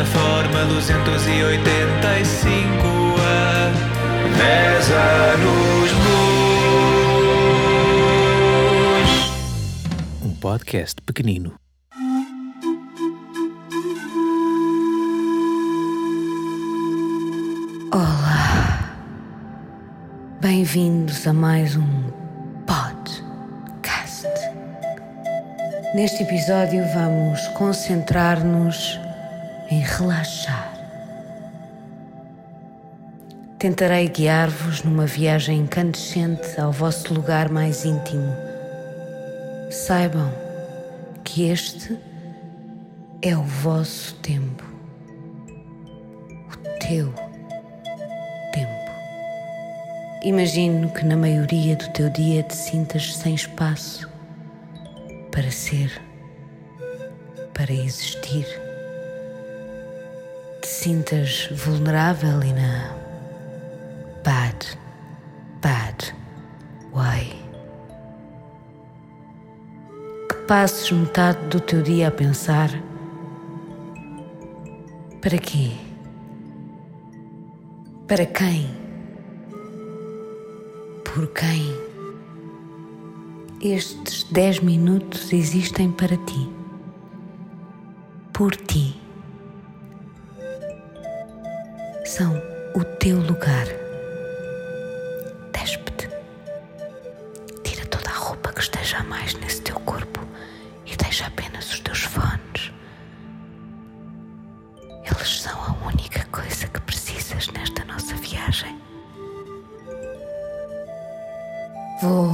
plataforma 285 a 10 anos luz. Um podcast pequenino. Olá, bem-vindos a mais um podcast. Neste episódio, vamos concentrar-nos em relaxar. Tentarei guiar-vos numa viagem incandescente ao vosso lugar mais íntimo. Saibam que este é o vosso tempo, o teu tempo. Imagino que na maioria do teu dia te sintas sem espaço para ser, para existir. Sintas vulnerável e na bad, bad way. Que passes metade do teu dia a pensar: para quê? Para quem? Por quem? Estes dez minutos existem para ti. Por ti. O teu lugar. Despe-te. Tira toda a roupa que esteja a mais nesse teu corpo e deixa apenas os teus fones. Eles são a única coisa que precisas nesta nossa viagem. Vou.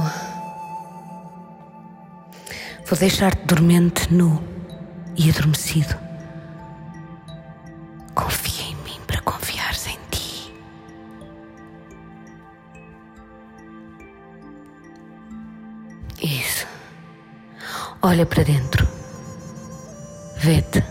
Vou deixar-te dormente nu e adormecido. Olha para dentro. Vê-te.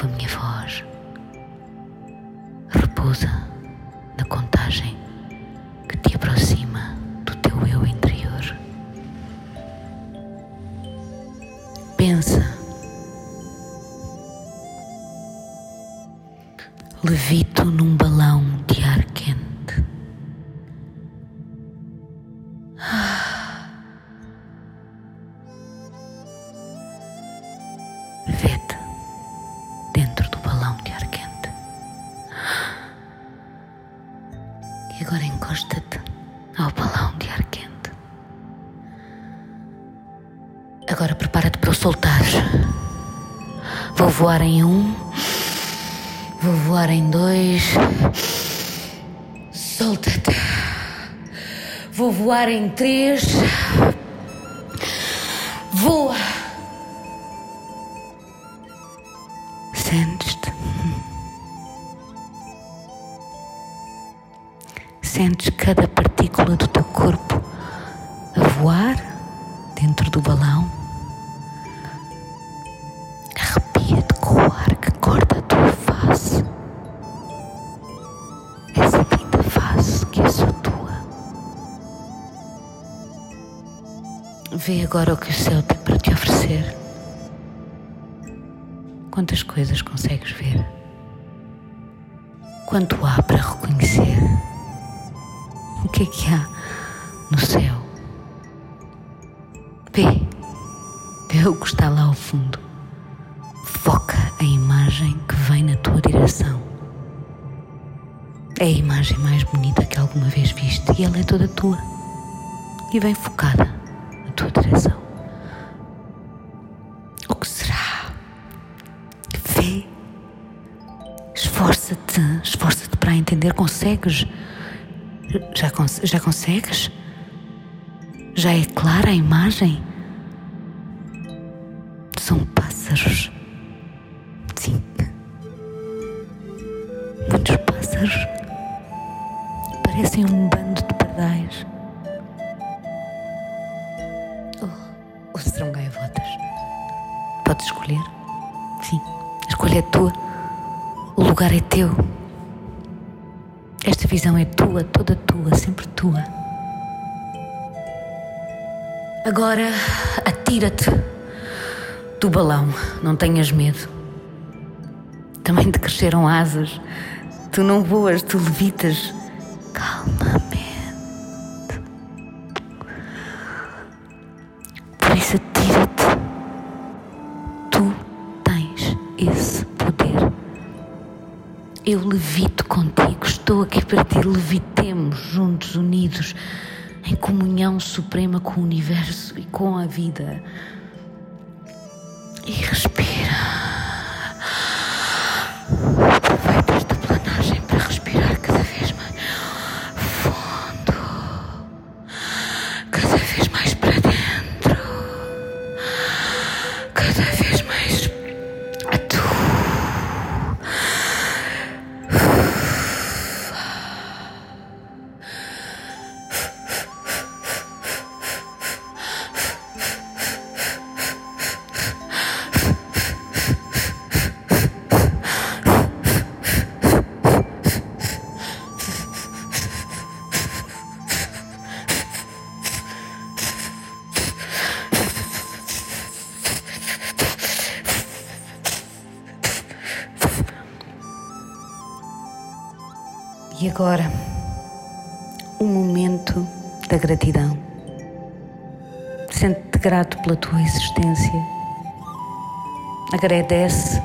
Ouve a minha voz. Repousa na contagem que te aproxima do teu eu interior. Pensa. Levito num balão de ar quente. E agora encosta-te ao balão de ar quente. Agora prepara-te para o soltares. Vou voar em um. Vou voar em dois. Solta-te. Vou voar em três. Agora o que o céu tem para te oferecer. Quantas coisas consegues ver? quanto há para reconhecer? O que é que há no céu? Vê, vê o que está lá ao fundo. Foca a imagem que vem na tua direção. É a imagem mais bonita que alguma vez viste e ela é toda tua. E vem focada na tua direção. O que será? Vê. Esforça-te, esforça-te para entender. Consegues? Já, já consegues? Já é clara a imagem? São pássaros. Sim. Muitos pássaros. Parecem um bando Podes escolher? Sim, a escolha é tua. O lugar é teu. Esta visão é tua, toda tua, sempre tua. Agora atira-te do balão, não tenhas medo. Também te cresceram asas. Tu não voas, tu levitas calmamente. Por isso atira-te. Esse poder. Eu levito contigo, estou aqui para ti. Levitemos juntos, unidos, em comunhão suprema com o universo e com a vida. E agora, o momento da gratidão. Sente-te grato pela tua existência. Agradece.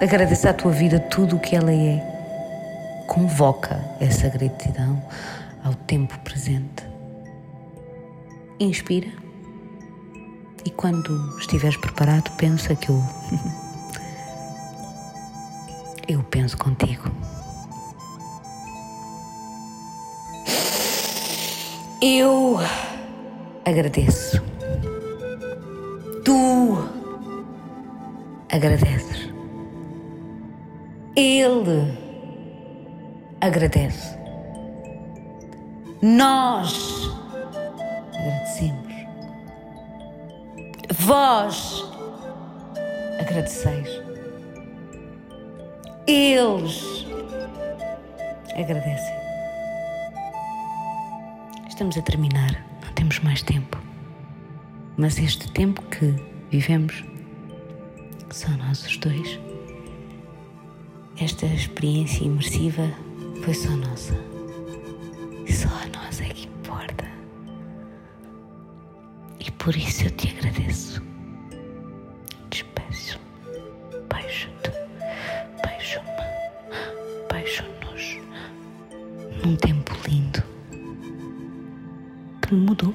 Agradece à tua vida tudo o que ela é. Convoca essa gratidão ao tempo presente. Inspira. E quando estiveres preparado, pensa que eu. eu penso contigo. Eu agradeço. Tu agradeces. Ele agradece. Nós agradecemos. Vós agradeceis. Eles agradecem. Estamos a terminar, não temos mais tempo. Mas este tempo que vivemos, só nós os dois, esta experiência imersiva foi só nossa. Só a nossa é que importa. E por isso eu te agradeço. Despeço-me. Beijo-te. Beijo-me. Beijo-nos. Num tempo lindo mudo.